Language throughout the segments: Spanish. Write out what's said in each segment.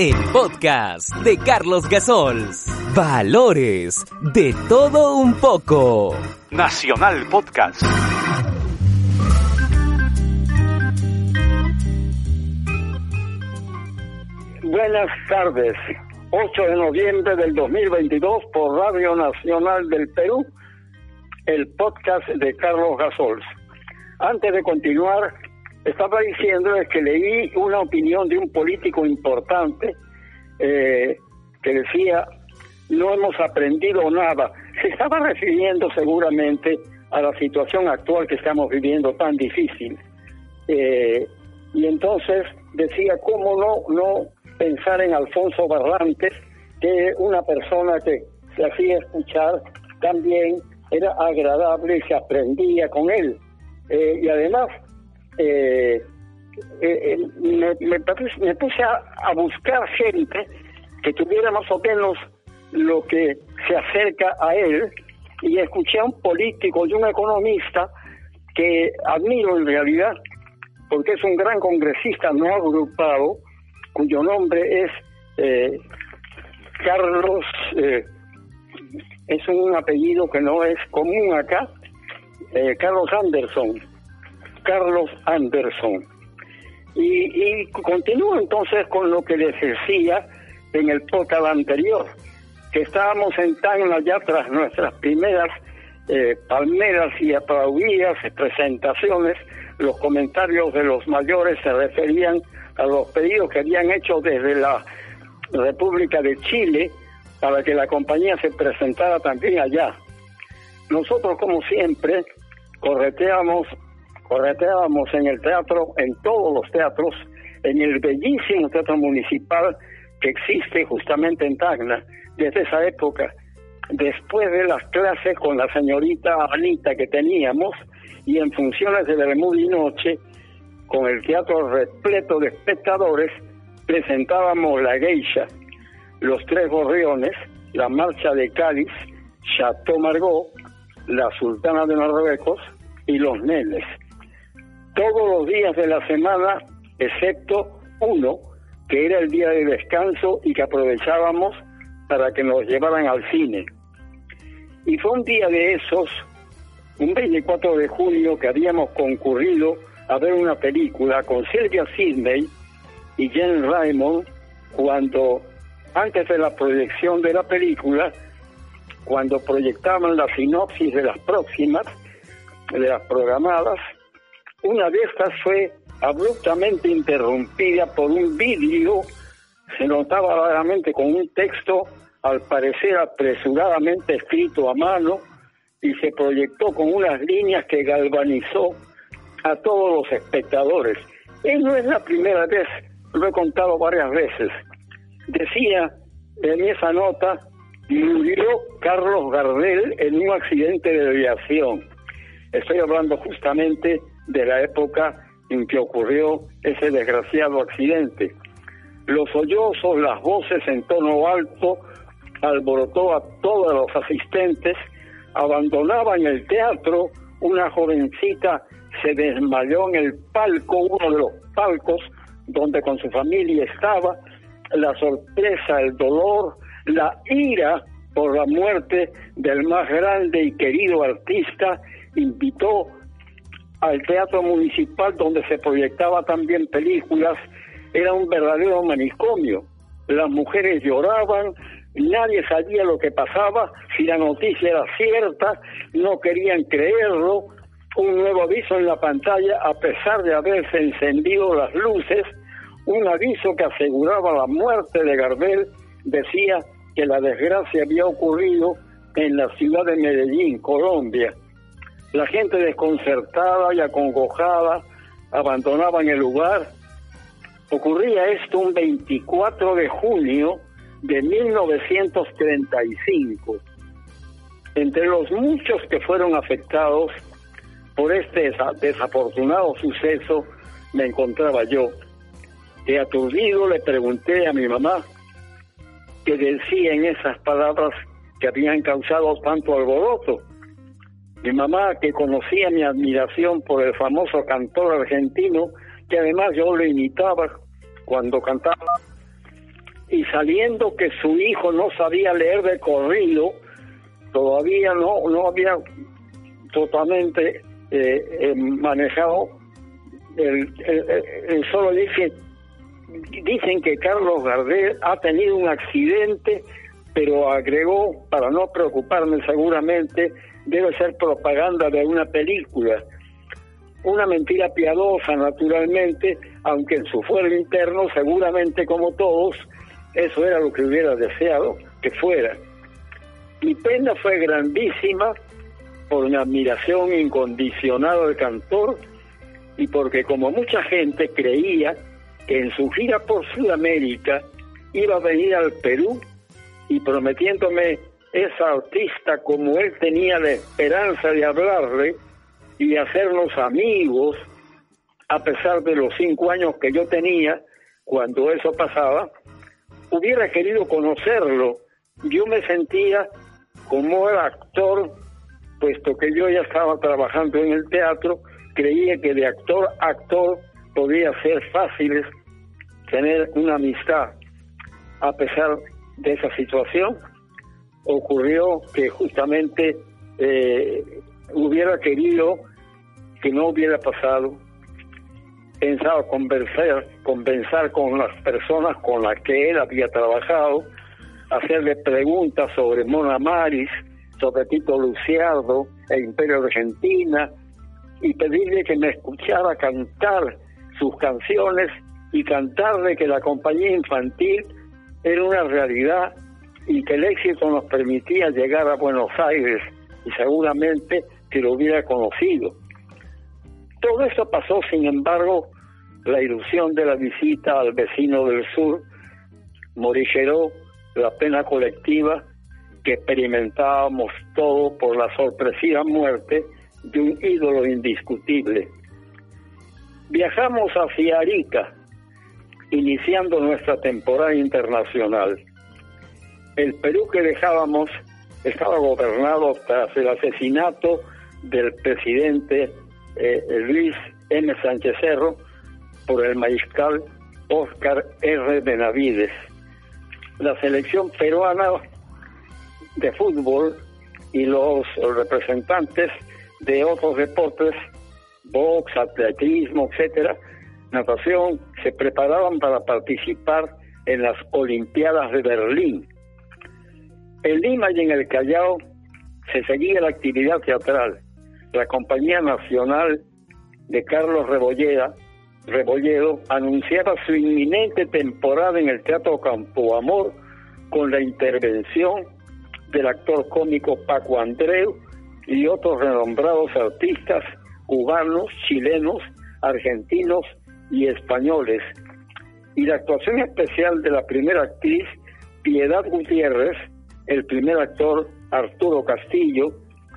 el podcast de Carlos Gasols. Valores de todo un poco. Nacional Podcast. Buenas tardes. 8 de noviembre del 2022 por Radio Nacional del Perú, el podcast de Carlos Gasols. Antes de continuar, estaba diciendo que leí una opinión de un político importante eh, que decía, no hemos aprendido nada. Se estaba refiriendo seguramente a la situación actual que estamos viviendo tan difícil. Eh, y entonces decía, ¿cómo no, no pensar en Alfonso Barrantes, que una persona que se hacía escuchar también era agradable y se aprendía con él. Eh, y además, eh, eh, me, me, puse a, buscar gente que tuviera más o menos lo que se acerca a él y escuché a un político y un economista que admiro en realidad porque es un gran congresista no agrupado cuyo nombre es eh, Carlos, eh, es un apellido que no es común acá, eh, Carlos Anderson. Carlos Anderson. Y, y continúo entonces con lo que les decía en el podcast anterior, que estábamos en Tacna ya tras nuestras primeras palmeras y aplaudidas presentaciones, los comentarios de los mayores se referían a los pedidos que habían hecho desde la República de Chile para que la compañía se presentara también allá. Nosotros, como siempre, correteamos, correteábamos en el teatro, en todos los teatros, en el bellísimo teatro municipal que existe justamente en Tacna, desde esa época. Después de las clases con la señorita Anita que teníamos, y en funciones de Bermuda y Noche, con el teatro repleto de espectadores, presentábamos La Geisha, Los Tres Gorriones, La Marcha de Cádiz, Chateau Margaux, La Sultana de Marruecos y Los Neles. Todos los días de la semana, excepto uno, que era el día de descanso y que aprovechábamos para que nos llevaran al cine. Y fue un día de esos, un 24 de junio, que habíamos concurrido a ver una película con Silvia Sidney y Jen Raymond cuando, antes de la proyección de la película, cuando proyectaban la sinopsis de las próximas, de las programadas, una de estas fue abruptamente interrumpida por un vídeo, se notaba claramente con un texto, al parecer apresuradamente escrito a mano, y se proyectó con unas líneas que galvanizó a todos los espectadores. Él no es la primera vez, lo he contado varias veces. Decía en esa nota, murió Carlos Gardel en un accidente de aviación. Estoy hablando justamente de la época en que ocurrió ese desgraciado accidente. Los sollozos, las voces en tono alto, alborotó a todos los asistentes, abandonaban el teatro una jovencita se desmayó en el palco, uno de los palcos donde con su familia estaba, la sorpresa, el dolor, la ira por la muerte del más grande y querido artista, invitó al Teatro Municipal donde se proyectaba también películas, era un verdadero manicomio. Las mujeres lloraban, nadie sabía lo que pasaba, si la noticia era cierta, no querían creerlo, un nuevo aviso en la pantalla a pesar de haberse encendido las luces, un aviso que aseguraba la muerte de Gardel, decía que la desgracia había ocurrido en la ciudad de Medellín, Colombia. La gente desconcertada y acongojada abandonaban el lugar. Ocurría esto un 24 de junio de 1935. Entre los muchos que fueron afectados por este desafortunado suceso me encontraba yo. De aturdido le pregunté a mi mamá qué decía en esas palabras que habían causado tanto alboroto. Mi mamá, que conocía mi admiración por el famoso cantor argentino, que además yo le imitaba cuando cantaba, y saliendo que su hijo no sabía leer de corrido, todavía no, no había totalmente eh, eh, manejado el, solo dice dicen que Carlos Gardel ha tenido un accidente pero agregó para no preocuparme seguramente debe ser propaganda de una película. Una mentira piadosa naturalmente aunque en su fuero interno seguramente como todos eso era lo que hubiera deseado que fuera. Mi pena fue grandísima por una admiración incondicionada del cantor y porque como mucha gente creía que en su gira por Sudamérica iba a venir al Perú y prometiéndome esa artista como él tenía la esperanza de hablarle y hacernos amigos a pesar de los cinco años que yo tenía cuando eso pasaba, hubiera querido conocerlo. Yo me sentía como el actor puesto que yo ya estaba trabajando en el teatro, creía que de actor a actor podía ser fácil tener una amistad. A pesar de esa situación, ocurrió que justamente eh, hubiera querido que no hubiera pasado. Pensaba conversar, conversar con las personas con las que él había trabajado, hacerle preguntas sobre Mona Maris, sobre Tito Luciardo, el Imperio Argentina, y pedirle que me escuchara cantar sus canciones y cantarle que la compañía infantil era una realidad y que el éxito nos permitía llegar a Buenos Aires y seguramente que lo hubiera conocido. Todo eso pasó, sin embargo, la ilusión de la visita al vecino del sur morigeró la pena colectiva que experimentábamos todo por la sorpresiva muerte de un ídolo indiscutible. Viajamos hacia Arica, iniciando nuestra temporada internacional. El Perú que dejábamos estaba gobernado tras el asesinato del presidente eh, Luis M. Sánchez Cerro por el mariscal Oscar R. Benavides. La selección peruana de fútbol y los representantes de otros deportes, box, atletismo, etcétera, natación, se preparaban para participar en las Olimpiadas de Berlín. En Lima y en el Callao se seguía la actividad teatral. La Compañía Nacional de Carlos Rebolledo anunciaba su inminente temporada en el Teatro Campo Amor con la intervención del actor cómico Paco Andreu y otros renombrados artistas cubanos, chilenos, argentinos y españoles. Y la actuación especial de la primera actriz, Piedad Gutiérrez, el primer actor, Arturo Castillo,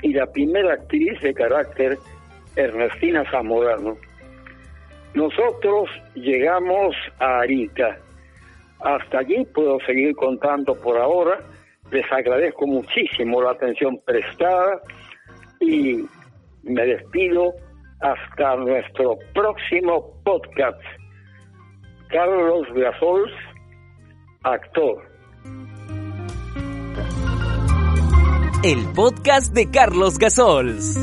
y la primera actriz de carácter, Ernestina Zamorano. Nosotros llegamos a Arica. Hasta allí puedo seguir contando por ahora les agradezco muchísimo la atención prestada y me despido hasta nuestro próximo podcast. Carlos Gasols, actor. El podcast de Carlos Gasols.